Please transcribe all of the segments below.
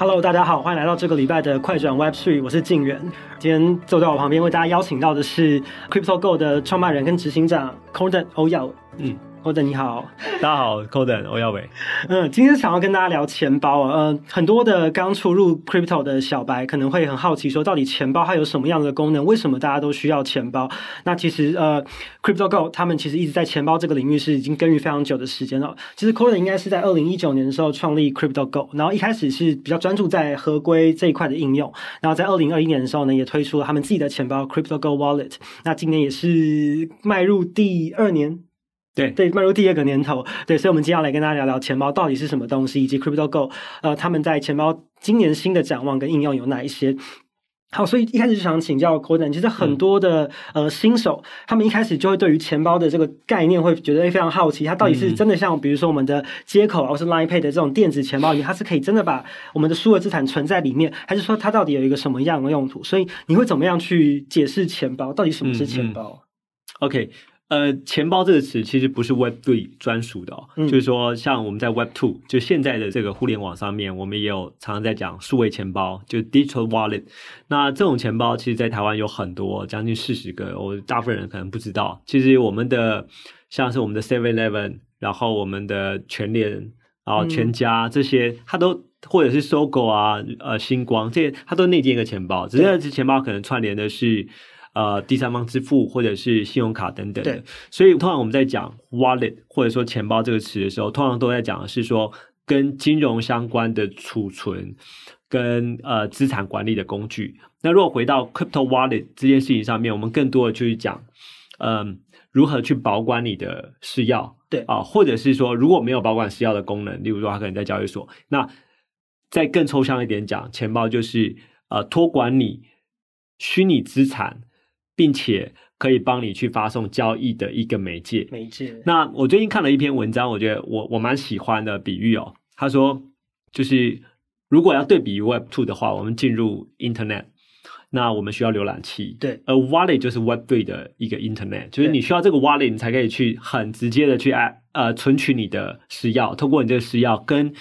Hello，大家好，欢迎来到这个礼拜的快转 Web Three，我是静远。今天坐在我旁边为大家邀请到的是 CryptoGo 的创办人跟执行长 Corden 欧耀伟。嗯。Corden 你好，大家好，Corden 欧耀伟。嗯，今天想要跟大家聊钱包啊，嗯，很多的刚出入 Crypto 的小白可能会很好奇，说到底钱包它有什么样的功能？为什么大家都需要钱包？那其实呃，CryptoGo 他们其实一直在钱包这个领域是已经耕耘非常久的时间了。其实 Corden 应该是在二零一九年的时候创立 CryptoGo，然后一开始是比较专注在合规这一块的应用，然后在二零二一年的时候呢，也推出了他们自己的钱包 CryptoGo Wallet。那今年也是迈入第二年。对对，迈入第二个年头，对，所以，我们今天要来跟大家聊聊钱包到底是什么东西，以及 CryptoGo 呃，他们在钱包今年新的展望跟应用有哪一些？好，所以一开始就想请教 Corden，其实很多的、嗯、呃新手，他们一开始就会对于钱包的这个概念会觉得非常好奇，它到底是真的像比如说我们的接口，或是 Line Pay 的这种电子钱包里面，它是可以真的把我们的数额资产存在里面，还是说它到底有一个什么样的用途？所以你会怎么样去解释钱包？到底什么是钱包、嗯嗯、？OK。呃，钱包这个词其实不是 Web 3专属的哦，嗯、就是说，像我们在 Web 2，就现在的这个互联网上面，我们也有常常在讲数位钱包，就 Digital Wallet。那这种钱包，其实在台湾有很多，将近四十个，我大部分人可能不知道。其实我们的像是我们的 Seven Eleven，然后我们的全联，然后全家这些，它都或者是 SOGO 啊，呃，星光这些，它都内建一个钱包，只是这钱包可能串联的是。呃，第三方支付或者是信用卡等等的，所以通常我们在讲 wallet 或者说钱包这个词的时候，通常都在讲的是说跟金融相关的储存跟呃资产管理的工具。那如果回到 crypto wallet 这件事情上面，我们更多的就是讲，嗯、呃，如何去保管你的私钥，对啊、呃，或者是说如果没有保管私钥的功能，例如说它可能在交易所，那再更抽象一点讲，钱包就是呃托管你虚拟资产。并且可以帮你去发送交易的一个媒介。媒介。那我最近看了一篇文章，我觉得我我蛮喜欢的比喻哦。他说，就是如果要对比 Web Two 的话，我们进入 Internet，那我们需要浏览器。对。而 Wallet 就是 Web Three 的一个 Internet，就是你需要这个 Wallet，你才可以去很直接的去呃存取你的私钥，通过你这个私钥跟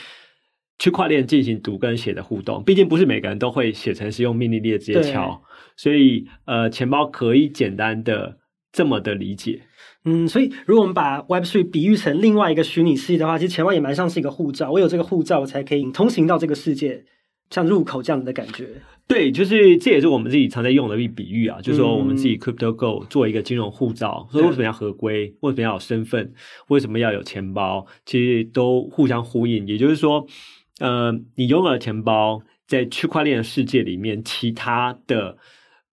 区块链进行读跟写的互动。毕竟不是每个人都会写程式用命令列直接敲。所以，呃，钱包可以简单的这么的理解。嗯，所以如果我们把 Web3 比喻成另外一个虚拟世界的话，其实钱包也蛮像是一个护照。我有这个护照，我才可以通行到这个世界，像入口这样子的感觉。对，就是这也是我们自己常在用的一比喻啊，就是说我们自己 Crypto Go 做一个金融护照，所以为什么要合规？为什么要有身份？为什么要有钱包？其实都互相呼应。也就是说，呃，你拥有了钱包，在区块链的世界里面，其他的。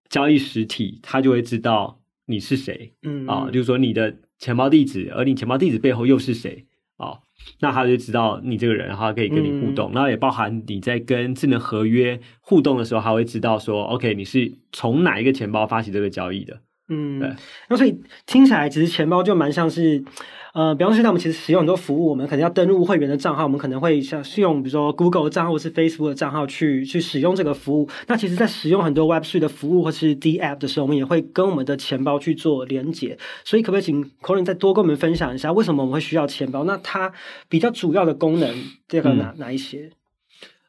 交易实体，他就会知道你是谁，嗯啊，就是说你的钱包地址，而你钱包地址背后又是谁啊？那他就知道你这个人，然后他可以跟你互动，然后也包含你在跟智能合约互动的时候，他会知道说，OK，你是从哪一个钱包发起这个交易的。嗯，对，那所以听起来其实钱包就蛮像是，呃，比方说现在我们其实使用很多服务，我们可能要登录会员的账号，我们可能会像是用比如说 Google 的账号或是 Facebook 的账号去去使用这个服务。那其实，在使用很多 Web3 的服务或是 D App 的时候，我们也会跟我们的钱包去做连接。所以，可不可以请 Corden 再多跟我们分享一下，为什么我们会需要钱包？那它比较主要的功能，这个哪、嗯、哪一些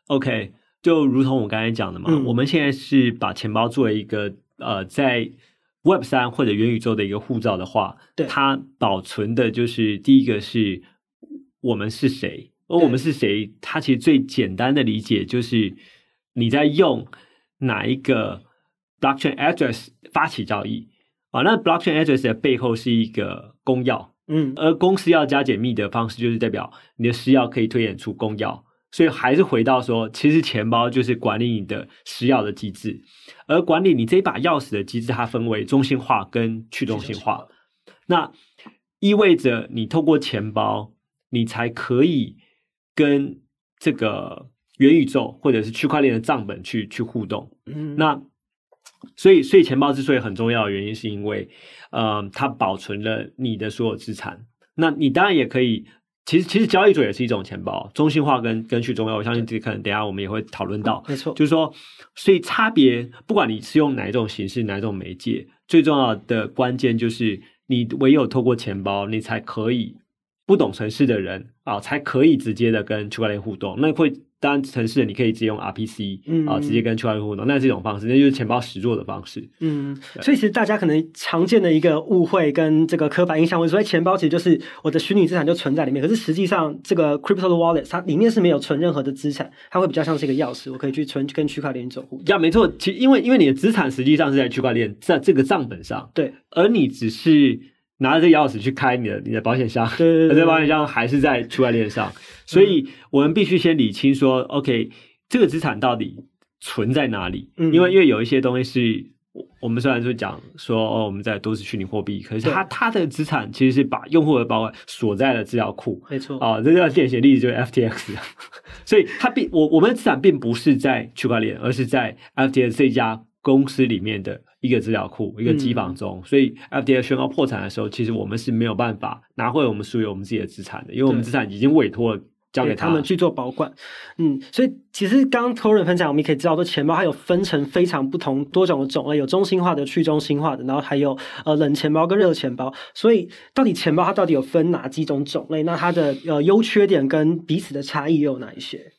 ？OK，就如同我刚才讲的嘛，嗯、我们现在是把钱包作为一个呃在。Web 三或者元宇宙的一个护照的话，对它保存的就是第一个是我们是谁，而我们是谁，它其实最简单的理解就是你在用哪一个 blockchain address 发起交易啊，那 blockchain address 的背后是一个公钥，嗯，而公司要加解密的方式就是代表你的私钥可以推演出公钥。所以还是回到说，其实钱包就是管理你的私钥的机制，而管理你这一把钥匙的机制，它分为中心化跟去中心化。那意味着你透过钱包，你才可以跟这个元宇宙或者是区块链的账本去去互动。嗯，那所以所以钱包之所以很重要的原因，是因为呃，它保存了你的所有资产。那你当然也可以。其实，其实交易所也是一种钱包，中心化跟跟去中央，我相信这可能等一下我们也会讨论到。没错，就是说，所以差别，不管你是用哪一种形式、哪一种媒介，最重要的关键就是，你唯有透过钱包，你才可以不懂城市的人啊，才可以直接的跟区块链互动。那会当然城市你可以直接用 RPC，嗯啊，直接跟区块链互动，那是一种方式，那就是钱包实作的方式。嗯，所以其实大家可能常见的一个误会跟这个刻板印象，会说钱包其实就是我的虚拟资产就存在里面，可是实际上这个 crypto 的 wallet 它里面是没有存任何的资产，它会比较像是一个钥匙，我可以去存跟区块链走互动。呀，没错，其实因为因为你的资产实际上是在区块链在这个账本上，对，而你只是拿着这个钥匙去开你的你的保险箱，对对对，这保险箱还是在区块链上，所以我们必须先理清说、嗯、，OK，这个资产到底存在哪里？嗯、因为因为有一些东西是，我们虽然说讲说哦，我们在都是虚拟货币，可是它它的资产其实是把用户的保管锁在了资料库，没错。啊，这叫典型例子就是 FTX，所以它并我我们的资产并不是在区块链，而是在 FTX 这家公司里面的。一个资料库，一个机房中，嗯、所以 FDA 宣告破产的时候，其实我们是没有办法拿回我们属于我们自己的资产的，因为我们资产已经委托了交给他，他们去做保管。嗯，所以其实刚刚 Torren 分享，我们也可以知道，说钱包它有分成非常不同多种的种类，有中心化的、去中心化的，然后还有呃冷钱包跟热钱包。所以到底钱包它到底有分哪几种种类？那它的呃优缺点跟彼此的差异又有哪一些？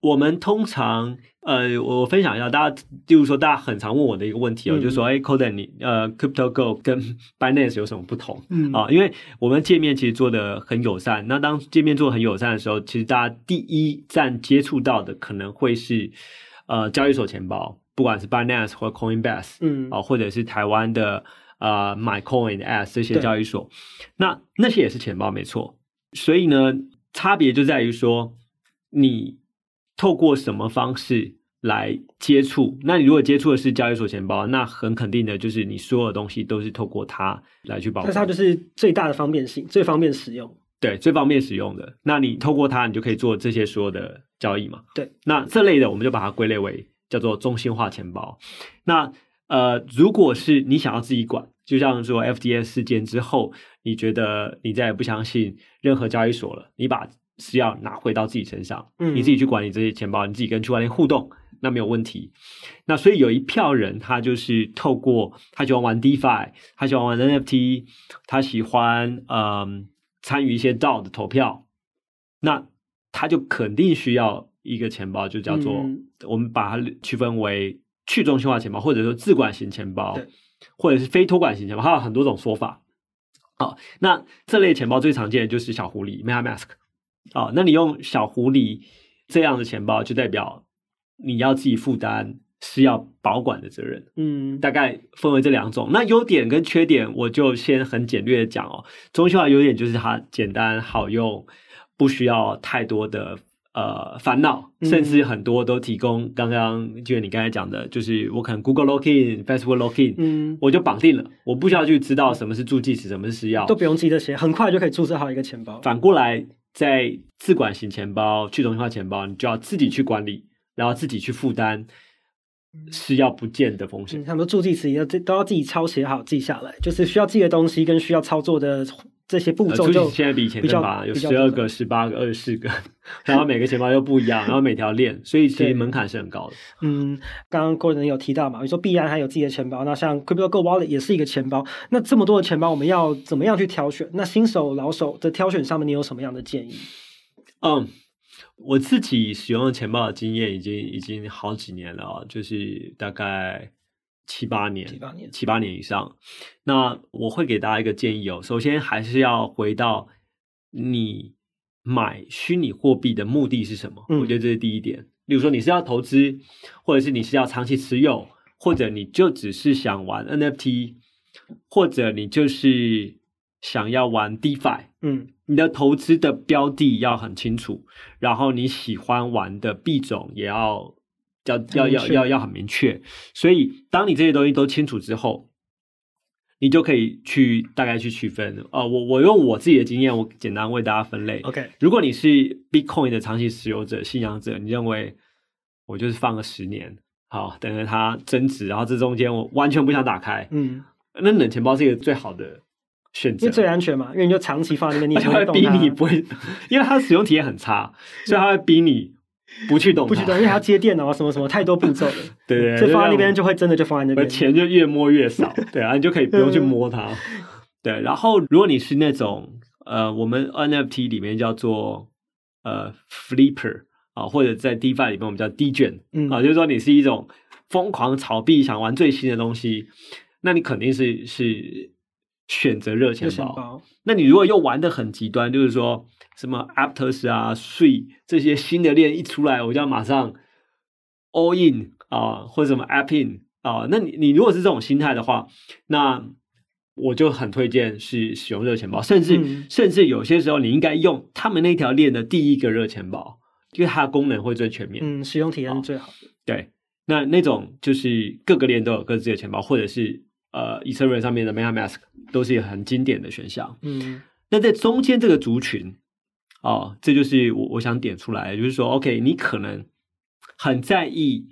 我们通常。呃，我分享一下，大家，就是说，大家很常问我的一个问题哦，嗯、就是说，哎，Coden 你呃，CryptoGo 跟 Binance 有什么不同？嗯啊，因为我们界面其实做的很友善。那当界面做的很友善的时候，其实大家第一站接触到的可能会是呃交易所钱包，不管是 Binance 或 Coinbase，嗯啊，或者是台湾的呃 MyCoinS 这些交易所，那那些也是钱包，没错。所以呢，差别就在于说，你透过什么方式。来接触，那你如果接触的是交易所钱包，那很肯定的就是你所有的东西都是透过它来去保管。那它就是最大的方便性，最方便使用。对，最方便使用的。那你透过它，你就可以做这些所有的交易嘛？对。那这类的，我们就把它归类为叫做中心化钱包。那呃，如果是你想要自己管，就像说 FDS 事件之后，你觉得你再也不相信任何交易所了，你把是要拿回到自己身上，嗯，你自己去管理这些钱包，你自己跟区块链互动。那没有问题。那所以有一票人，他就是透过他喜欢玩 DeFi，他喜欢玩 NFT，他喜欢嗯参与一些 DAO 的投票，那他就肯定需要一个钱包，就叫做、嗯、我们把它区分为去中心化钱包，或者说自管型钱包，或者是非托管型钱包，它有很多种说法。好，那这类钱包最常见的就是小狐狸 MetaMask。好，那你用小狐狸这样的钱包，就代表。你要自己负担是要保管的责任，嗯，大概分为这两种。那优点跟缺点，我就先很简略的讲哦。中心化优点就是它简单好用，不需要太多的呃烦恼，甚至很多都提供。刚刚就你刚才讲的，就是我可能 Google Login、Facebook Login，嗯，我就绑定了，我不需要去知道什么是助记词，什么是私钥，都不用记这些，很快就可以注册好一个钱包。反过来，在自管型钱包、去中心化钱包，你就要自己去管理。然后自己去负担是要不见的风险。他们助记词要这都要自己抄写好记下来，就是需要记的东西跟需要操作的这些步骤。助记词现在比以前更麻烦，有十二个、十八个、二十四个，然后每个钱包又不一样，然后每条链，所以其实门槛是很高的。嗯，刚刚 Kordan 有提到嘛，比如说币安还有自己的钱包，那像 CryptoGo Wallet 也是一个钱包。那这么多的钱包，我们要怎么样去挑选？那新手老手的挑选上面，你有什么样的建议？嗯。我自己使用钱包的经验已经已经好几年了，就是大概七八年，七八年，七八年以上。那我会给大家一个建议哦，首先还是要回到你买虚拟货币的目的是什么？嗯，我觉得这是第一点。例如说你是要投资，或者是你是要长期持有，或者你就只是想玩 NFT，或者你就是想要玩 DeFi，嗯。你的投资的标的要很清楚，然后你喜欢玩的币种也要要要要要要很明确。所以，当你这些东西都清楚之后，你就可以去大概去区分。哦、呃，我我用我自己的经验，我简单为大家分类。OK，如果你是 Bitcoin 的长期持有者、信仰者，你认为我就是放个十年，好，等着它增值，然后这中间我完全不想打开。嗯，那冷钱包是一个最好的。选择，因为最安全嘛，因为你就长期放在那边，你它 会逼你不会，因为它使用体验很差，所以它会逼你不去动它，不去动，因为它要接电脑什么什么太多步骤了。对对，就放在那边就会真的就放在那边，钱就越摸越少。对啊，你就可以不用去摸它。对，然后如果你是那种呃，我们 NFT 里面叫做呃 Flipper 啊，或者在 DeFi 里面我们叫 Degen，嗯啊，就是说你是一种疯狂炒币，想玩最新的东西，那你肯定是是选择热钱包。那你如果又玩的很极端，就是说什么 Aptos 啊、Sui 这些新的链一出来，我就要马上 All In 啊，或者什么 App In 啊，那你你如果是这种心态的话，那我就很推荐是使用热钱包，甚至、嗯、甚至有些时候你应该用他们那条链的第一个热钱包，因为它的功能会最全面，嗯，使用体验是最好的。对，那那种就是各个链都有各自的钱包，或者是呃，Ethereum 上面的 MetaMask 都是一个很经典的选项。嗯，那在中间这个族群，哦，这就是我我想点出来，就是说，OK，你可能很在意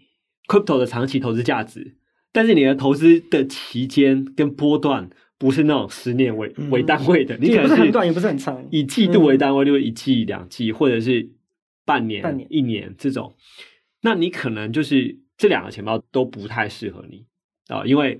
Crypto 的长期投资价值，但是你的投资的期间跟波段。不是那种十年为为单位的，你可能不是很短，也不是很长，以季度为单位，就是一季、两季，或者是半年、半年、一年这种。那你可能就是这两个钱包都不太适合你啊，因为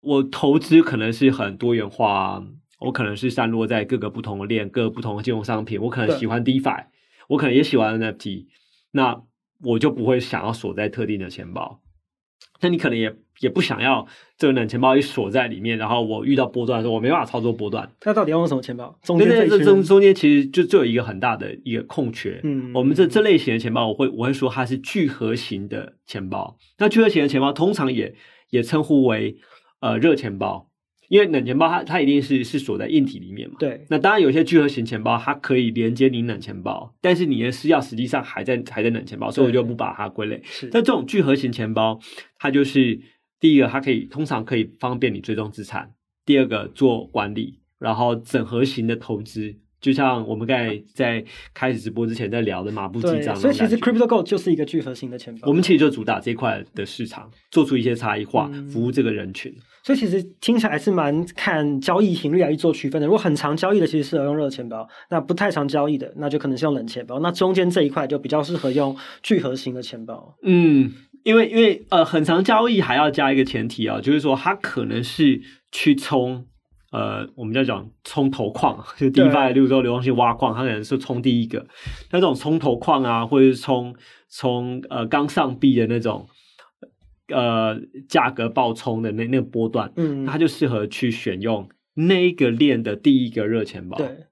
我投资可能是很多元化，我可能是散落在各个不同的链、各个不同的金融商品，我可能喜欢 DeFi，我可能也喜欢 NFT，那我就不会想要锁在特定的钱包。那你可能也也不想要这个冷钱包一锁在里面，然后我遇到波段的时候，我没办法操作波段。那到底要用什么钱包？中间这这中中间其实就就有一个很大的一个空缺。嗯，我们这这类型的钱包，我会我会说它是聚合型的钱包。那聚合型的钱包通常也也称呼为呃热钱包。因为冷钱包它它一定是是锁在硬体里面嘛，对。那当然有些聚合型钱包它可以连接你冷钱包，但是你的私钥实际上还在还在冷钱包，所以我就不把它归类。是。但这种聚合型钱包，它就是第一个，它可以通常可以方便你追踪资产；第二个做管理，然后整合型的投资。就像我们刚才在开始直播之前在聊的马步记账，所以其实 CryptoGo 就是一个聚合型的钱包。我们其实就主打这一块的市场，做出一些差异化，嗯、服务这个人群。所以其实听起来是蛮看交易频率来去做区分的。如果很常交易的，其实适合用热钱包；那不太常交易的，那就可能是用冷钱包。那中间这一块就比较适合用聚合型的钱包。嗯，因为因为呃，很常交易还要加一个前提啊，就是说它可能是去冲。呃，我们在讲冲头矿，就 DeFi，例如说流动性挖矿，它可能是冲第一个。那这种冲头矿啊，或者是冲冲呃刚上币的那种，呃价格暴冲的那那个波段，嗯，它就适合去选用那个链的第一个热钱包。对。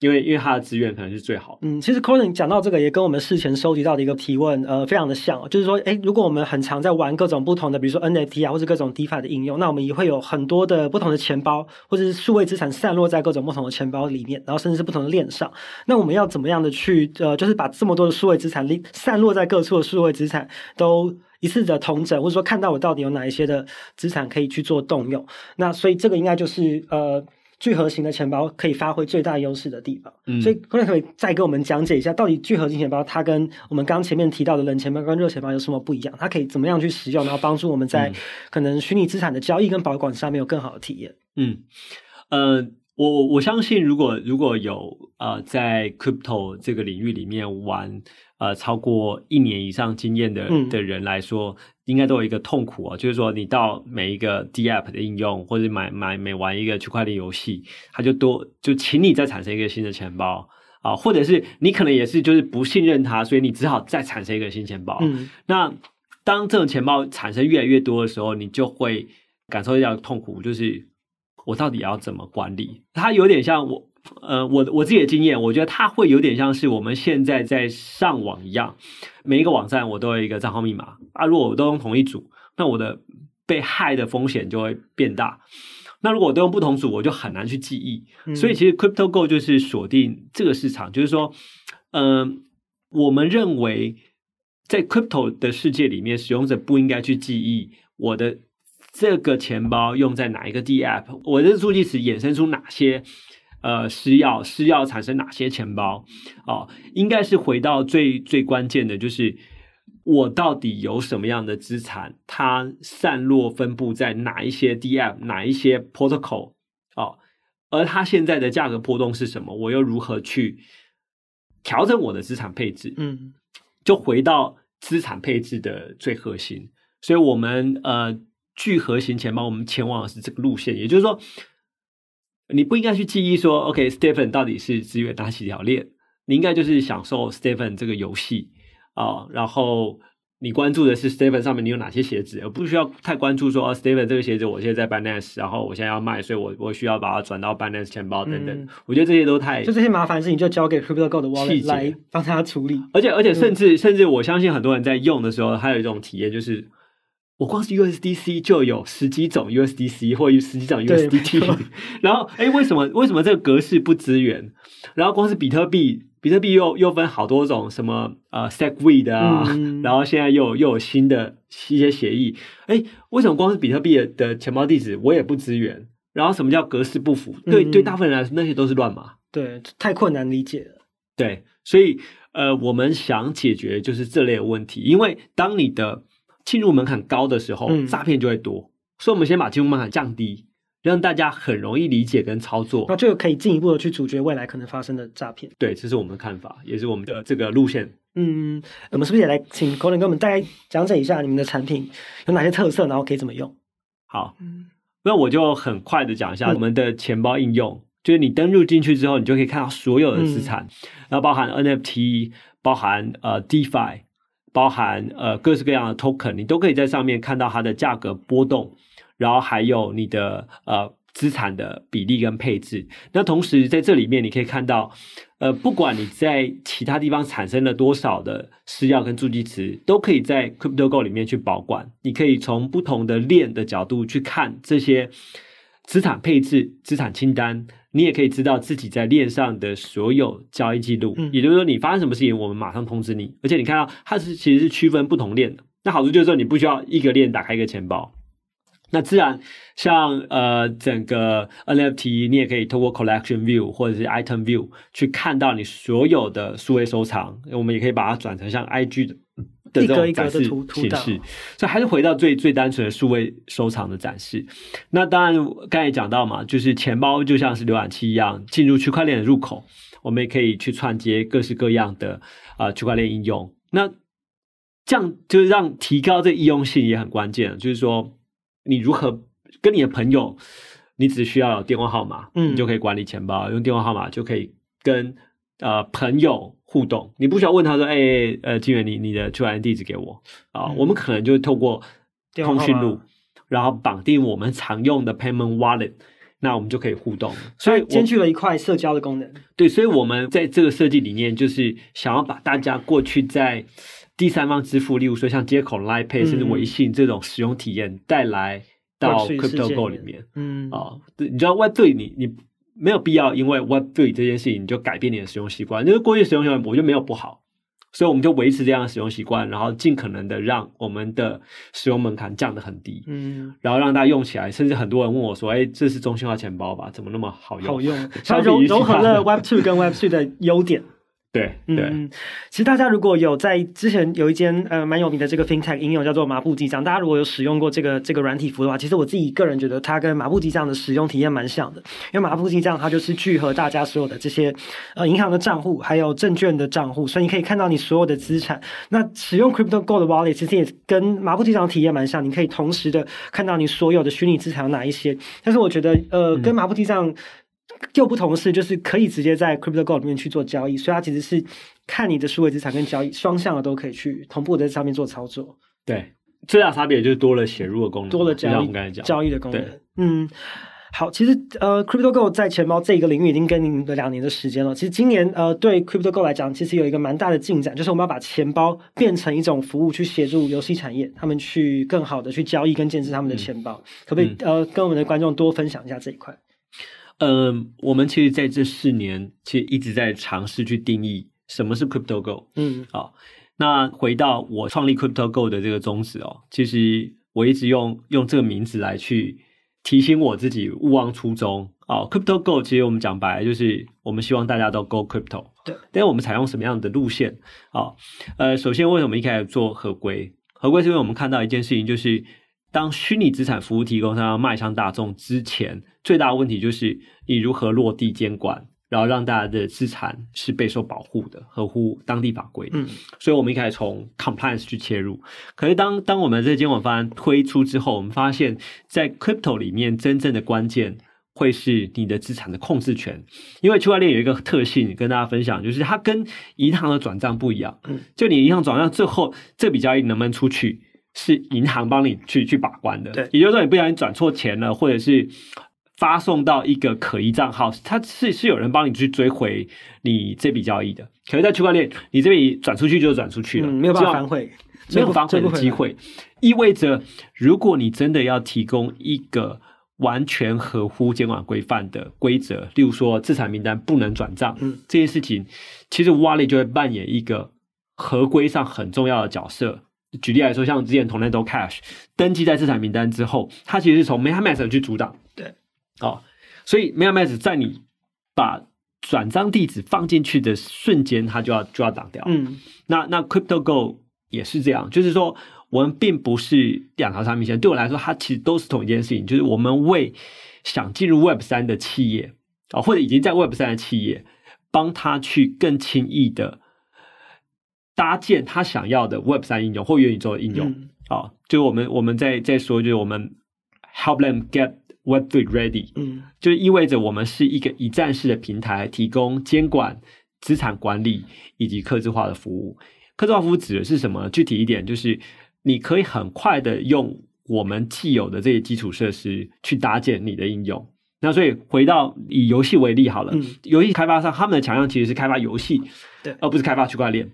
因为因为它的资源可能是最好。嗯，其实 Colin 讲到这个，也跟我们事前收集到的一个提问，呃，非常的像，就是说，诶，如果我们很常在玩各种不同的，比如说 NFT 啊，或者各种 DeFi 的应用，那我们也会有很多的不同的钱包，或者是数位资产散落在各种不同的钱包里面，然后甚至是不同的链上。那我们要怎么样的去，呃，就是把这么多的数位资产散落在各处的数位资产都一次的统整，或者说看到我到底有哪一些的资产可以去做动用。那所以这个应该就是呃。聚合型的钱包可以发挥最大优势的地方，嗯，所以可不可以再给我们讲解一下，到底聚合型钱包它跟我们刚刚前面提到的冷钱包跟热钱包有什么不一样？它可以怎么样去使用，然后帮助我们在可能虚拟资产的交易跟保管上面有更好的体验？嗯，呃，我我相信，如果如果有呃在 crypto 这个领域里面玩呃超过一年以上经验的、嗯、的人来说。应该都有一个痛苦啊，就是说你到每一个 DApp 的应用，或者买买每玩一个区块链游戏，它就多就请你再产生一个新的钱包啊，或者是你可能也是就是不信任它，所以你只好再产生一个新钱包。嗯，那当这种钱包产生越来越多的时候，你就会感受到痛苦，就是我到底要怎么管理？它有点像我。呃，我我自己的经验，我觉得它会有点像是我们现在在上网一样，每一个网站我都有一个账号密码啊。如果我都用同一组，那我的被害的风险就会变大。那如果我都用不同组，我就很难去记忆。嗯、所以其实 CryptoGo 就是锁定这个市场，就是说，嗯、呃，我们认为在 Crypto 的世界里面，使用者不应该去记忆我的这个钱包用在哪一个 DApp，我的助记词衍生出哪些。呃，私钥私钥产生哪些钱包？哦，应该是回到最最关键的，就是我到底有什么样的资产，它散落分布在哪一些 DApp，哪一些 Protocol？哦，而它现在的价格波动是什么？我又如何去调整我的资产配置？嗯，就回到资产配置的最核心。所以，我们呃聚合型钱包，我们前往的是这个路线，也就是说。你不应该去记忆说，OK，Stephen 到底是支援哪几条链？你应该就是享受 Stephen 这个游戏啊，然后。你关注的是 Stephen 上面你有哪些鞋子，而不需要太关注说哦，Stephen 这个鞋子我现在在 Binance，然后我现在要卖，所以我我需要把它转到 Binance 钱包等等。嗯、我觉得这些都太就这些麻烦事情就交给 CryptoGo 的 Wallet 来帮他处理。而且而且甚至、嗯、甚至我相信很多人在用的时候，还有一种体验就是，我光是 USDC 就有十几种 USDC 或十几种 USDT，然后哎为什么为什么这个格式不支援？然后光是比特币。比特币又又分好多种，什么呃 SegWit 啊，嗯、然后现在又又有新的一些协议。哎，为什么光是比特币的钱包地址我也不支援？然后什么叫格式不符？对、嗯、对，大部分人来说那些都是乱码。对，太困难理解了。对，所以呃，我们想解决就是这类的问题，因为当你的进入门槛高的时候，嗯、诈骗就会多。所以，我们先把进入门槛降低。让大家很容易理解跟操作，那就可以进一步的去阻绝未来可能发生的诈骗。对，这是我们的看法，也是我们的这个路线。嗯，我们是不是也来请 Colin 跟我们大概讲解一下你们的产品有哪些特色，然后可以怎么用？好，那我就很快的讲一下我们的钱包应用，嗯、就是你登录进去之后，你就可以看到所有的资产，嗯、然后包含 NFT，包含呃 DeFi，包含呃各式各样的 Token，你都可以在上面看到它的价格波动。然后还有你的呃资产的比例跟配置，那同时在这里面你可以看到，呃，不管你在其他地方产生了多少的私钥跟助记词，都可以在 CryptoGo 里面去保管。你可以从不同的链的角度去看这些资产配置、资产清单，你也可以知道自己在链上的所有交易记录。嗯、也就是说，你发生什么事情，我们马上通知你。而且你看到它是其实是区分不同链的，那好处就是说你不需要一个链打开一个钱包。那自然，像呃整个 NFT，你也可以通过 Collection View 或者是 Item View 去看到你所有的数位收藏。我们也可以把它转成像 IG 的的这种展示形式。所以还是回到最最单纯的数位收藏的展示。那当然，刚才也讲到嘛，就是钱包就像是浏览器一样，进入区块链的入口，我们也可以去串接各式各样的啊、呃、区块链应用。那这样就是让提高这个易用性也很关键，就是说。你如何跟你的朋友？你只需要有电话号码，嗯，你就可以管理钱包。用电话号码就可以跟呃朋友互动。你不需要问他说：“哎、欸，呃，金源，你你的区块链地址给我啊。呃”嗯、我们可能就透过通讯录，然后绑定我们常用的 payment wallet，那我们就可以互动。所以兼具了一块社交的功能。对，所以我们在这个设计理念就是想要把大家过去在。第三方支付，例如说像接口、Line Pay 甚至微信这种使用体验带来到 CryptoGo 里面，嗯啊，对，你知道 Web3 你你没有必要因为 Web3 这件事情你就改变你的使用习惯，因为过去使用习惯我觉得没有不好，所以我们就维持这样的使用习惯，然后尽可能的让我们的使用门槛降得很低，嗯，然后让大家用起来，甚至很多人问我说，哎，这是中心化钱包吧？怎么那么好用？好用，它融融合了 Web2 跟 Web3 的优点。对对，嗯，其实大家如果有在之前有一间呃蛮有名的这个 FinTech 应用叫做麻布记账，大家如果有使用过这个这个软体服的话，其实我自己个人觉得它跟麻布记账的使用体验蛮像的，因为麻布记账它就是聚合大家所有的这些呃银行的账户，还有证券的账户，所以你可以看到你所有的资产。那使用 Crypto Gold Wallet 其实也跟麻布记账的体验蛮像，你可以同时的看到你所有的虚拟资产有哪一些。但是我觉得呃跟麻布记账。就不同的是，就是可以直接在 CryptoGo 里面去做交易，所以它其实是看你的数位资产跟交易双向的都可以去同步在上面做操作。对，最大差别就是多了写入的功能，多了交易交易的功能。嗯，好，其实呃，CryptoGo 在钱包这一个领域已经跟您的两年的时间了。其实今年呃，对 CryptoGo 来讲，其实有一个蛮大的进展，就是我们要把钱包变成一种服务，去协助游戏产业，他们去更好的去交易跟建设他们的钱包。嗯、可不可以、嗯、呃，跟我们的观众多分享一下这一块？嗯、呃，我们其实在这四年，其实一直在尝试去定义什么是 Crypto Go。嗯，好，那回到我创立 Crypto Go 的这个宗旨哦，其实我一直用用这个名字来去提醒我自己勿忘初衷。哦，Crypto Go，其实我们讲白了就是我们希望大家都 Go Crypto。对，但是我们采用什么样的路线？哦，呃，首先为什么一开始做合规？合规是因为我们看到一件事情，就是。当虚拟资产服务提供商要迈向大众之前，最大的问题就是你如何落地监管，然后让大家的资产是备受保护的，合乎当地法规。嗯，所以我们一开始从 compliance 去切入。可是当当我们这个监管方案推出之后，我们发现，在 crypto 里面真正的关键会是你的资产的控制权，因为区块链有一个特性跟大家分享，就是它跟银行的转账不一样。嗯，就你银行转账最后这笔交易能不能出去，是银行帮你去去把关的。对，也就是说你不小心转错钱了，或者是发送到一个可疑账号，它是是有人帮你去追回你这笔交易的。可是，在区块链，你这笔转出去就转出去了，嗯，没有办法反悔，没有反悔的机会，意味着如果你真的要提供一个。完全合乎监管规范的规则，例如说资产名单不能转账，嗯，这件事情，其实 Wallet 就会扮演一个合规上很重要的角色。举例来说，像之前 Tornado Cash 登记在资产名单之后，它其实是从 MetaMask 去阻挡，对，哦，所以 MetaMask 在你把转账地址放进去的瞬间，它就要就要挡掉，嗯，那那 CryptoGo 也是这样，就是说。我们并不是两条产品线，对我来说，它其实都是同一件事情，就是我们为想进入 Web 三的企业啊，或者已经在 Web 三的企业，帮他去更轻易的搭建他想要的 Web 三应用或元宇宙的应用啊，就我们我们在在说，就是我们 help them get Web three ready，嗯，就意味着我们是一个一站式的平台，提供监管、资产管理以及客制化的服务。客制化服务指的是什么？具体一点就是。你可以很快的用我们既有的这些基础设施去搭建你的应用。那所以回到以游戏为例好了，嗯，游戏开发商他们的强项其实是开发游戏，对，而不是开发区块链。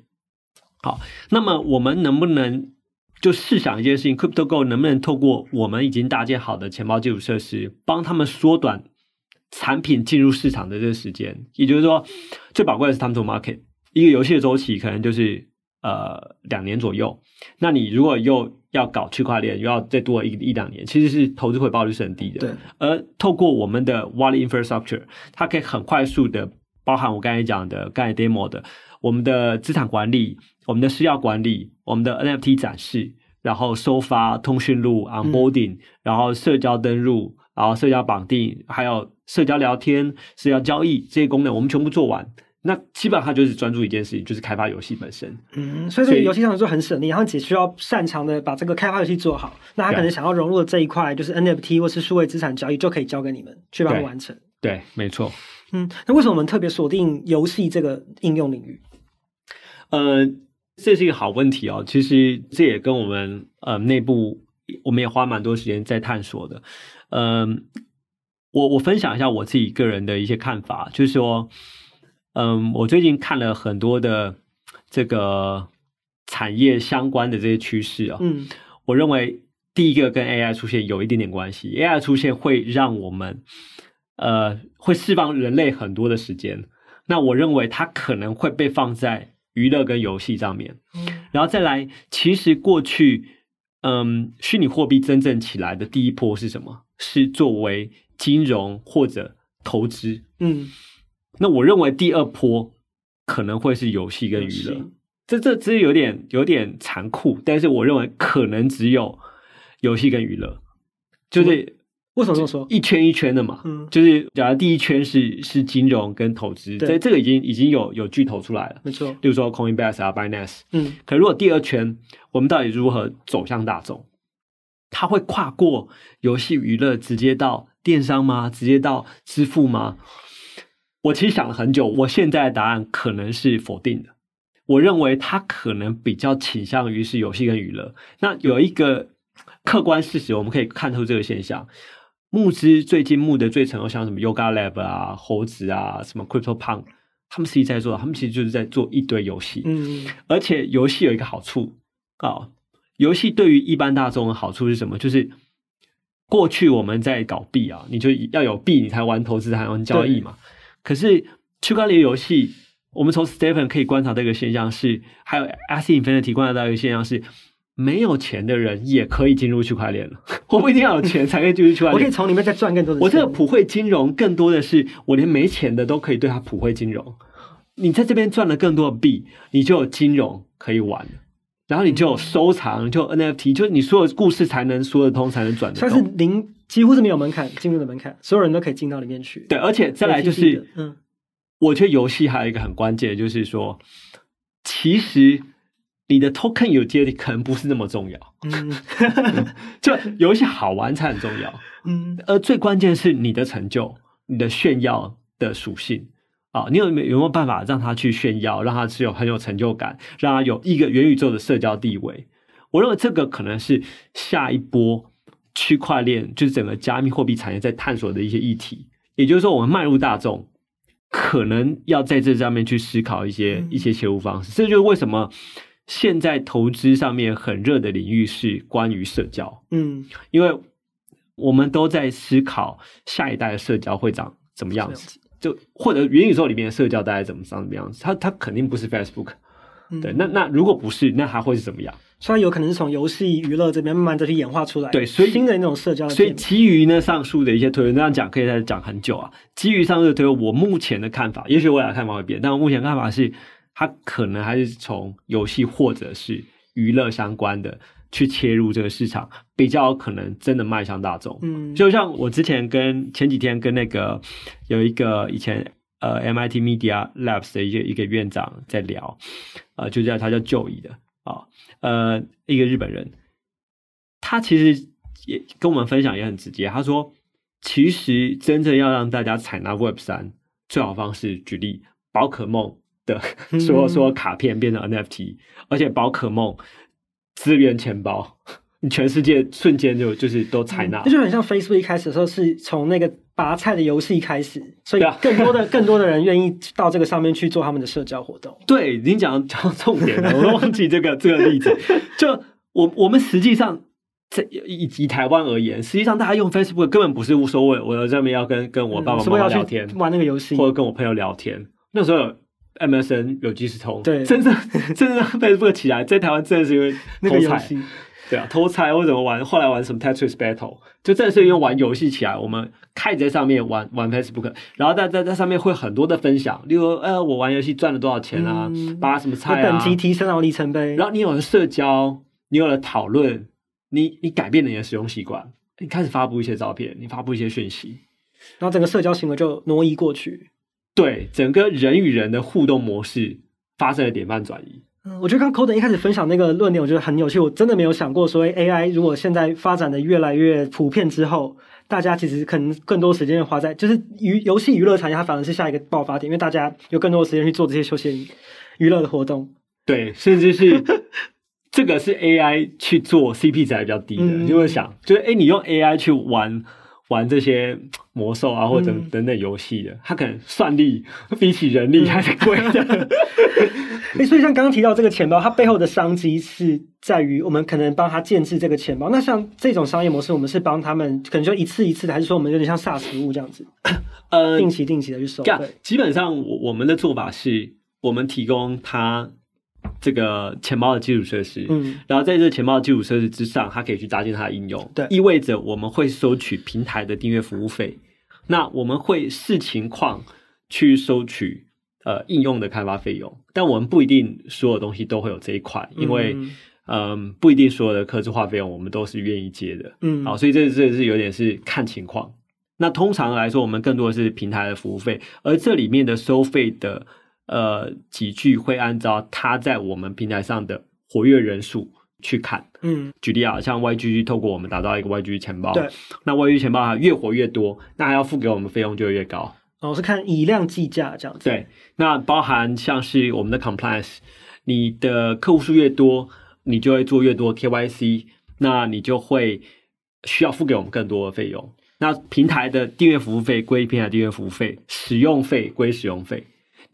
好，那么我们能不能就试想一件事情，CryptoGo 能不能透过我们已经搭建好的钱包基础设施，帮他们缩短产品进入市场的这个时间？也就是说，最宝贵的是 time to market，一个游戏的周期可能就是。呃，两年左右。那你如果又要搞区块链，又要再多一一两年，其实是投资回报率是很低的。对。而透过我们的 Wallet Infrastructure，它可以很快速的，包含我刚才讲的、刚才 demo 的，我们的资产管理、我们的私钥管理、我们的 NFT 展示，然后收发通讯录 Onboarding，、嗯、然后社交登录，然后社交绑定，还有社交聊天、社交交易这些功能，我们全部做完。那基本上他就是专注一件事情，就是开发游戏本身。嗯，所以这个游戏上就很省力，然后只需要擅长的把这个开发游戏做好。那他可能想要融入的这一块，就是 NFT 或是数位资产交易，就可以交给你们去帮他完成。对，对，没错。嗯，那为什么我们特别锁定游戏这个应用领域？呃，这是一个好问题哦。其实这也跟我们呃内部我们也花蛮多时间在探索的。嗯、呃，我我分享一下我自己个人的一些看法，就是说。嗯，我最近看了很多的这个产业相关的这些趋势啊。嗯，我认为第一个跟 AI 出现有一点点关系，AI 出现会让我们呃会释放人类很多的时间。那我认为它可能会被放在娱乐跟游戏上面。嗯，然后再来，其实过去嗯虚拟货币真正起来的第一波是什么？是作为金融或者投资。嗯。那我认为第二波可能会是游戏跟娱乐，这这只是有点有点残酷，但是我认为可能只有游戏跟娱乐，就是为什么这么说？一圈一圈的嘛，嗯，就是假如第一圈是是金融跟投资，这这个已经已经有有巨头出来了，没错，例如说 Coinbase 啊，Binance，嗯，可如果第二圈我们到底如何走向大众？它会跨过游戏娱乐，直接到电商吗？直接到支付吗？我其实想了很久，我现在的答案可能是否定的。我认为它可能比较倾向于是游戏跟娱乐。那有一个客观事实，我们可以看出这个现象。募资最近募的最成功，像什么 Yoga Lab 啊、猴子啊、什么 Crypto Punk，他们实际在做，他们其实就是在做一堆游戏。嗯，而且游戏有一个好处啊，游戏对于一般大众的好处是什么？就是过去我们在搞币啊，你就要有币，你才玩投资，才玩交易嘛。可是区块链游戏，我们从 Stephen 可以观察到一个现象是，还有 Axie Infinity 观察到一个现象是，没有钱的人也可以进入区块链了。我不一定要有钱才可以进入区块链，我可以从里面再赚更多的钱。我这个普惠金融更多的是，我连没钱的都可以对它普惠金融。你在这边赚了更多的币，你就有金融可以玩，然后你就有收藏，就 NFT，就是你所有故事才能说得通，才能转得动。它是零。几乎是没有门槛，进入的门槛，所有人都可以进到里面去。对，而且再来就是，嗯，我觉得游戏还有一个很关键，就是说，其实你的 token utility 可能不是那么重要。嗯，就游戏好玩才很重要。嗯，而最关键是你的成就、你的炫耀的属性啊，你有没有有没有办法让他去炫耀，让他是有很有成就感，让他有一个元宇宙的社交地位？我认为这个可能是下一波区块链，就是整个加密货币产业在探索的一些议题。也就是说，我们迈入大众，可能要在这上面去思考一些、嗯、一些切入方式。这就是为什么现在投资上面很热的领域是关于社交。嗯，因为我们都在思考下一代的社交会长怎么样子，就或者元宇宙里面的社交大概怎么长什么样子。它它肯定不是 Facebook。嗯、对，那那如果不是，那还会是怎么样？虽然有可能是从游戏娱乐这边慢慢的去演化出来，对，所以新的那种社交。所以基于呢上述的一些推论，那样讲可以再讲很久啊。基于上述的推论，我目前的看法，也许未来看法会变，但我目前看法是，它可能还是从游戏或者是娱乐相关的去切入这个市场，比较可能真的迈向大众。嗯，就像我之前跟前几天跟那个有一个以前呃 MIT Media Labs 的一个一个院长在聊，呃，就叫他叫 Joey 的。啊、哦，呃，一个日本人，他其实也跟我们分享也很直接。他说，其实真正要让大家采纳 Web 三，最好方式，举例，宝可梦的所有所有卡片变成 NFT，而且宝可梦资源钱包。你全世界瞬间就就是都采纳，这、嗯、就很像 Facebook 一开始的时候是从那个拔菜的游戏开始，所以更多的更多的人愿意到这个上面去做他们的社交活动。对，已经讲讲重点了，我都忘记这个这个例子。就我我们实际上在以以台湾而言，实际上大家用 Facebook 根本不是无所谓，我在这边要跟跟我爸爸妈妈聊天，玩那个游戏，或者跟我朋友聊天。那时候有 MSN 有即时通，对，真正真正 Facebook 起来，在台湾真的是因为那个游戏。对啊，偷菜或怎么玩？后来玩什么 Tetris Battle，就正是因为玩游戏起来，我们开始在上面玩玩 Facebook，然后在在在上面会很多的分享，例如呃，我玩游戏赚了多少钱啊，把、嗯、什么菜啊，等级提升到里程碑。然后你有了社交，你有了讨论，你你改变了你的使用习惯，你开始发布一些照片，你发布一些讯息，然后整个社交行为就挪移过去。对，整个人与人的互动模式发生了典范转移。嗯，我觉得刚 Codon 一开始分享那个论点，我觉得很有趣。我真的没有想过，所谓 AI 如果现在发展的越来越普遍之后，大家其实可能更多时间花在就是娱游戏娱乐产业，它反而是下一个爆发点，因为大家有更多的时间去做这些休闲娱乐的活动。对，甚至是这个是 AI 去做 CP 值还比较低的，嗯、就会想，就是哎，你用 AI 去玩。玩这些魔兽啊，或者等等游戏的，嗯、它可能算力 比起人力还是贵的。哎、嗯，所以像刚刚提到这个钱包，它背后的商机是在于我们可能帮他建置这个钱包。那像这种商业模式，我们是帮他们可能就一次一次的，还是说我们有点像 SaaS 服务这样子？呃，定期定期的去收费。基本上，我我们的做法是我们提供他。这个钱包的基础设施，嗯，然后在这个钱包的基础设施之上，它可以去搭建它的应用，对，意味着我们会收取平台的订阅服务费，那我们会视情况去收取呃应用的开发费用，但我们不一定所有东西都会有这一块，因为嗯、呃、不一定所有的客制化费用我们都是愿意接的，嗯，好，所以这这是有点是看情况。那通常来说，我们更多的是平台的服务费，而这里面的收费的。呃，几句会按照他在我们平台上的活跃人数去看。嗯，举例啊，像 YGG 透过我们打造一个 YGG 钱包，对，那 YGG 钱包它越活越多，那还要付给我们费用就越高。哦，是看以量计价这样子。对，那包含像是我们的 Compliance，你的客户数越多，你就会做越多 KYC，那你就会需要付给我们更多的费用。那平台的订阅服务费归平台订阅服务费，使用费归使用费。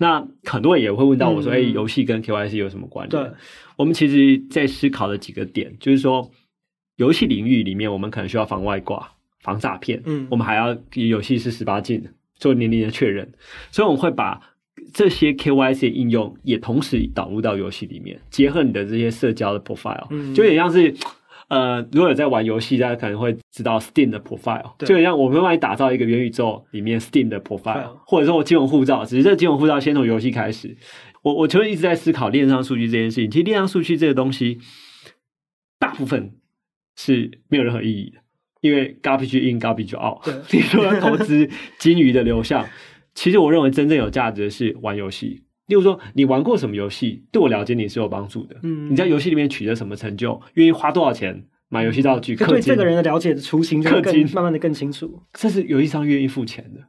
那很多人也会问到我说：“哎、嗯，游戏跟 KYC 有什么关联？”对，我们其实在思考的几个点，就是说，游戏领域里面，我们可能需要防外挂、防诈骗，嗯，我们还要游戏是十八禁做年龄的确认，所以我们会把这些 KYC 应用也同时导入到游戏里面，结合你的这些社交的 profile，嗯，就有点像是。呃，如果有在玩游戏，大家可能会知道 Steam 的 profile，就像我们帮你打造一个元宇宙里面 Steam 的 profile，或者说我金融护照，只是这金融护照先从游戏开始。我我其实一直在思考链上数据这件事情。其实链上数据这个东西，大部分是没有任何意义的，因为 garbage in garbage out。你说投资金鱼的流向，其实我认为真正有价值的是玩游戏。例如说，你玩过什么游戏，对我了解你是有帮助的。嗯，你在游戏里面取得什么成就，愿意花多少钱买游戏道具，对这个人的了解的雏形就更慢慢的更清楚。这是游戏商愿意付钱的，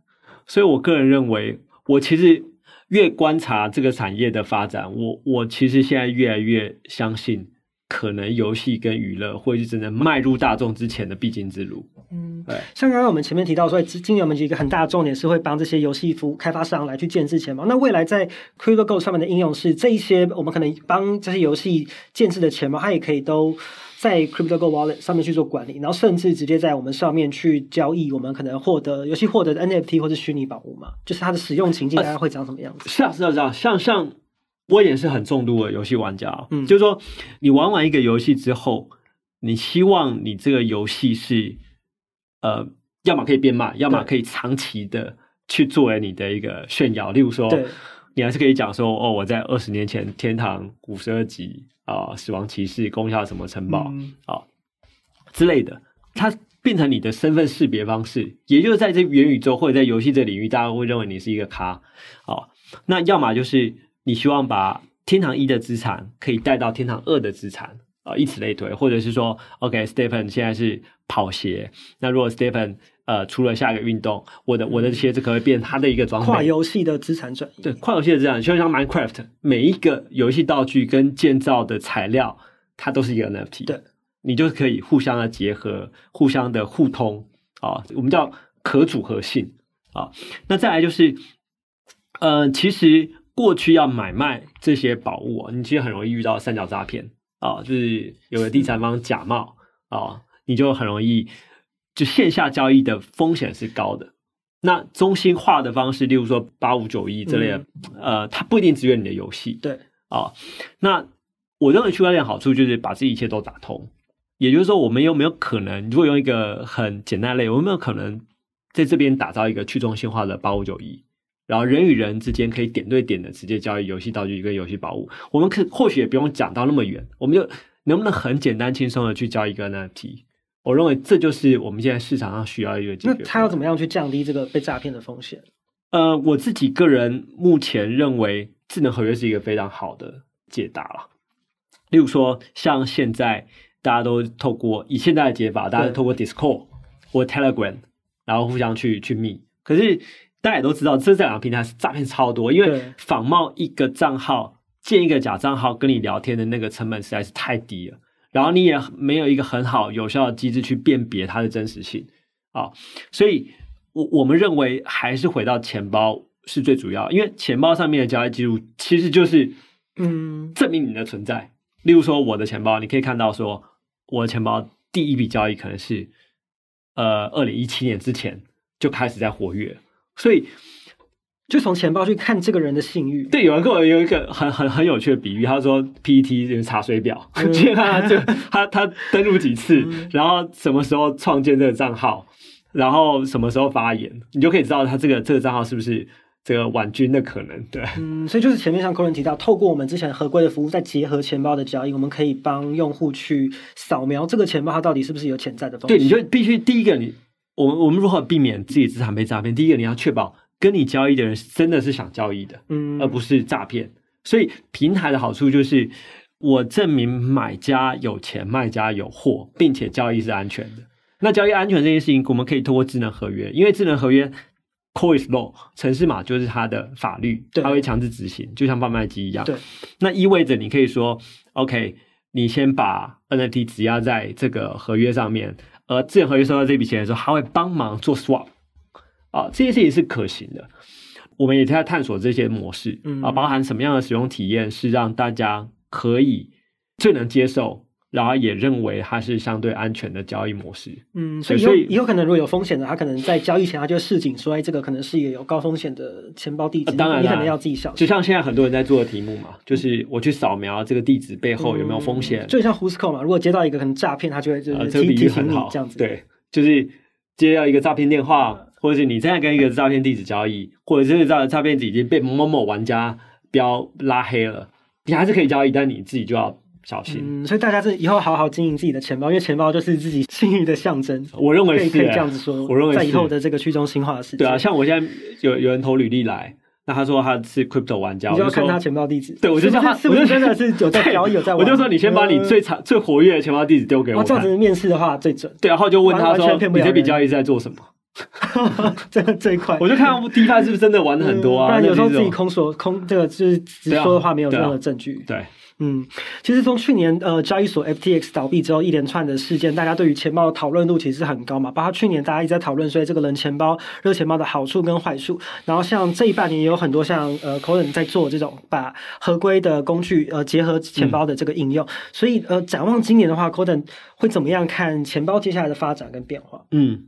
所以我个人认为，我其实越观察这个产业的发展，我我其实现在越来越相信。可能游戏跟娱乐会是真正迈入大众之前的必经之路。嗯，对。像刚刚我们前面提到说，今年我们有一个很大的重点是会帮这些游戏服务开发商来去建置钱包。那未来在 CryptoGo 上面的应用是这一些，我们可能帮这些游戏建置的钱包，它也可以都在 CryptoGo Wallet 上面去做管理，然后甚至直接在我们上面去交易，我们可能获得游戏获得的 NFT 或者虚拟宝物嘛？就是它的使用情境大概会长什么样子？是啊，是啊，是啊，像像。我也是很重度的游戏玩家，嗯，就是说，你玩完一个游戏之后，你希望你这个游戏是，呃，要么可以变卖，要么可以长期的去作为你的一个炫耀。例如说，你还是可以讲说，哦，我在二十年前天堂五十二级啊，死亡骑士攻下什么城堡啊、嗯哦、之类的，它变成你的身份识别方式。也就是在这元宇宙或者在游戏这领域，大家会认为你是一个咖，哦，那要么就是。你希望把天堂一的资产可以带到天堂二的资产啊，以此类推，或者是说，OK，Stephen 现在是跑鞋，那如果 Stephen 呃出了下一个运动，我的我的鞋子可能会变他的一个装备。跨游戏的资产转移，对，跨游戏的资产，就像 Minecraft，每一个游戏道具跟建造的材料，它都是一个 NFT，对，你就可以互相的结合，互相的互通啊，我们叫可组合性啊。那再来就是，呃，其实。过去要买卖这些宝物啊，你其实很容易遇到三角诈骗啊，就是有个第三方假冒啊，你就很容易就线下交易的风险是高的。那中心化的方式，例如说八五九一之类的，嗯、呃，它不一定支援你的游戏。对啊，那我认为区块链好处就是把这一切都打通，也就是说，我们有没有可能，如果用一个很简单类，我们有没有可能在这边打造一个去中心化的八五九一？然后人与人之间可以点对点的直接交易游戏道具跟游戏宝物，我们可或许也不用讲到那么远，我们就能不能很简单轻松的去交易一个 NFT？我认为这就是我们现在市场上需要一个解决。那他要怎么样去降低这个被诈骗的风险？呃，我自己个人目前认为智能合约是一个非常好的解答了。例如说，像现在大家都透过以现在的解法，大家都透过 Discord 或 Telegram，然后互相去去密，可是。大家也都知道，这这两个平台是诈骗超多，因为仿冒一个账号建一个假账号跟你聊天的那个成本实在是太低了，然后你也没有一个很好有效的机制去辨别它的真实性啊，所以我我们认为还是回到钱包是最主要，因为钱包上面的交易记录其实就是嗯证明你的存在。例如说我的钱包，你可以看到说我的钱包第一笔交易可能是呃二零一七年之前就开始在活跃。所以，就从钱包去看这个人的信誉。对，有人跟我有一个很很很有趣的比喻，他说 PET 就是查水表，去看他就他他登录几次，然后什么时候创建这个账号，然后什么时候发言，你就可以知道他这个这个账号是不是这个婉君的可能。对，嗯，所以就是前面像 Colin 提到，透过我们之前合规的服务，再结合钱包的交易，我们可以帮用户去扫描这个钱包它到底是不是有潜在的风险。对，你就必须第一个你。我们我们如何避免自己资产被诈骗？第一个，你要确保跟你交易的人真的是想交易的，嗯，而不是诈骗。所以平台的好处就是，我证明买家有钱，卖家有货，并且交易是安全的。那交易安全这件事情，我们可以通过智能合约，因为智能合约 Code is law，程式码就是它的法律，它会强制执行，就像贩卖机一样。对，那意味着你可以说，OK，你先把 NFT 质押在这个合约上面。呃，资源合约收到这笔钱的时候，他会帮忙做 swap 啊，这些事情是可行的。我们也在探索这些模式啊，包含什么样的使用体验是让大家可以最能接受。然后也认为它是相对安全的交易模式。嗯，所以所以以后可能如果有风险的，他可能在交易前他就示警说，哎，这个可能是一个有高风险的钱包地址，当然你可能要自己小心。就像现在很多人在做的题目嘛，就是我去扫描这个地址背后有没有风险。就像 Whoscall 嘛，如果接到一个可能诈骗，他就会就是提提醒你这样子。对，就是接到一个诈骗电话，或者是你正在跟一个诈骗地址交易，或者是这个诈诈骗地址已经被某某某玩家标拉黑了，你还是可以交易，但你自己就要。小心，嗯，所以大家是以后好好经营自己的钱包，因为钱包就是自己信誉的象征。我认为是可以，可以这样子说。我认为在以后的这个去中心化的时代，对啊，像我现在有有人投履历来，那他说他是 crypto 玩家，我就要看他钱包地址。对，我就叫他，是不是真的是有在 交易有在玩？我就说你先把你最长、最活跃的钱包地址丢给我。这样子面试的话最准。对，然后就问他说：“你这笔交易是在做什么？” 这个最快，我就看 DeFi 是不是真的玩的很多啊？不然有时候自己空说空，这个就是直说的话没有任何证据。对，嗯，其实从去年呃交易所 FTX 倒闭之后，一连串的事件，大家对于钱包的讨论度其实是很高嘛。包括去年大家一直在讨论，所以这个冷钱包、热钱包的好处跟坏处。然后像这一半年也有很多像呃 Korn 在做这种把合规的工具呃结合钱包的这个应用。嗯、所以呃展望今年的话，Korn 会怎么样看钱包接下来的发展跟变化？嗯。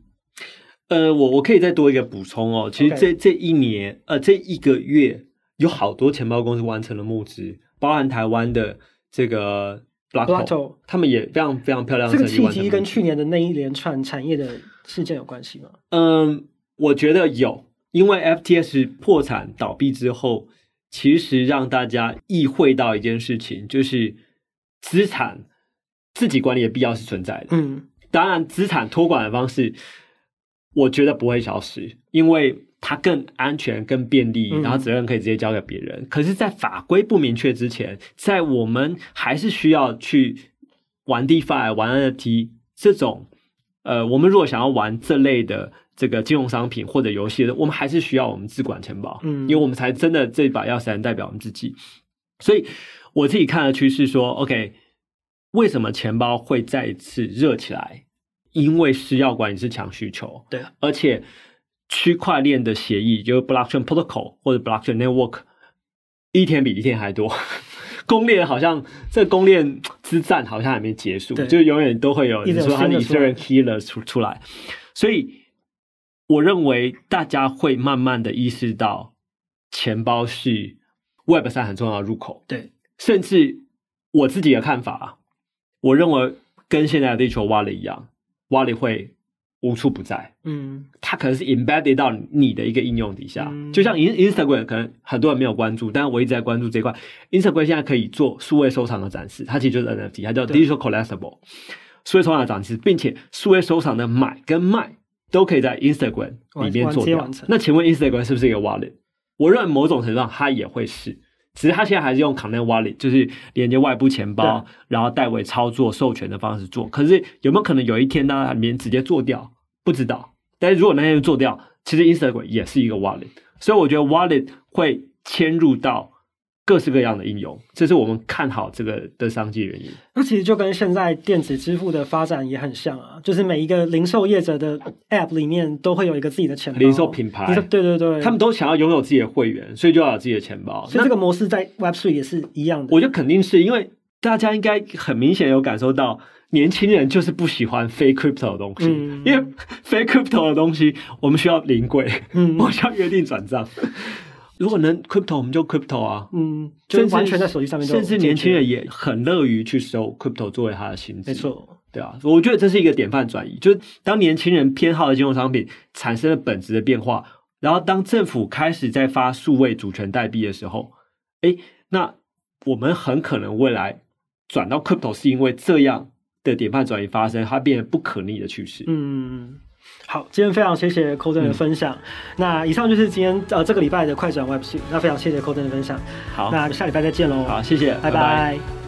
呃，我我可以再多一个补充哦。其实这.这一年，呃，这一个月有好多钱包公司完成了募资，包含台湾的这个 Blocto，他们也非常非常漂亮的。这个契机跟去年的那一连串产业的事件有关系吗？嗯，我觉得有，因为 FTS 破产倒闭之后，其实让大家意会到一件事情，就是资产自己管理的必要是存在的。嗯，当然，资产托管的方式。我觉得不会消失，因为它更安全、更便利，然后责任可以直接交给别人。嗯、可是，在法规不明确之前，在我们还是需要去玩 DeFi、玩 NFT 这种，呃，我们如果想要玩这类的这个金融商品或者游戏的，我们还是需要我们自管钱包，嗯，因为我们才真的这把钥匙能代表我们自己。所以，我自己看的趋势说，OK，为什么钱包会再一次热起来？因为是要管理是强需求，对，而且区块链的协议，就是 blockchain protocol 或者 blockchain network，一天比一天还多。公链好像这个公链之战好像还没结束，对就永远都会有你说他的 Ethereum killer 出出来。所以我认为大家会慢慢的意识到，钱包是 Web 三很重要的入口。对，甚至我自己的看法，我认为跟现在的 Digital Wallet 一样。Wallet 会无处不在，嗯，它可能是 embedded 到你的一个应用底下，嗯、就像 Instagram 可能很多人没有关注，但是我一直在关注这块。Instagram 现在可以做数位收藏的展示，它其实就是 NFT，它叫 Digital Collectible，数位收藏的展示，并且数位收藏的买跟卖都可以在 Instagram 里面做掉。那请问 Instagram 是不是一个 Wallet？我认为某种程度上它也会是。只是它现在还是用 Connect Wallet，就是连接外部钱包，然后代为操作授权的方式做。可是有没有可能有一天呢，里面直接做掉？不知道。但是如果那天做掉，其实 Instagram 也是一个 Wallet，所以我觉得 Wallet 会迁入到。各式各样的应用，这是我们看好这个的商机原因。那其实就跟现在电子支付的发展也很像啊，就是每一个零售业者的 App 里面都会有一个自己的钱包，零售品牌，对对对，他们都想要拥有自己的会员，所以就要有自己的钱包。所以这个模式在 Web3 也是一样的。我觉得肯定是因为大家应该很明显有感受到，年轻人就是不喜欢非 crypto 的东西，嗯、因为 非 crypto 的东西我们需要临柜，嗯，我需要约定转账。如果能 crypto，我们就 crypto 啊，嗯，就完全在手机上面，甚至年轻人也很乐于去收 crypto 作为他的薪资，没错，对啊，我觉得这是一个典范转移，就是当年轻人偏好的金融商品产生了本质的变化，然后当政府开始在发数位主权代币的时候，哎，那我们很可能未来转到 crypto 是因为这样的典范转移发生，它变得不可逆的趋势，嗯。好，今天非常谢谢 Korten 的分享。嗯、那以上就是今天呃这个礼拜的快转 Web 系，那非常谢谢 Korten 的分享。好，那下礼拜再见喽。好，谢谢，拜拜。拜拜。